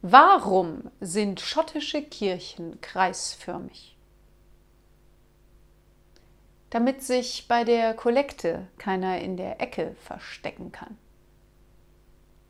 Warum sind schottische Kirchen kreisförmig? Damit sich bei der Kollekte keiner in der Ecke verstecken kann.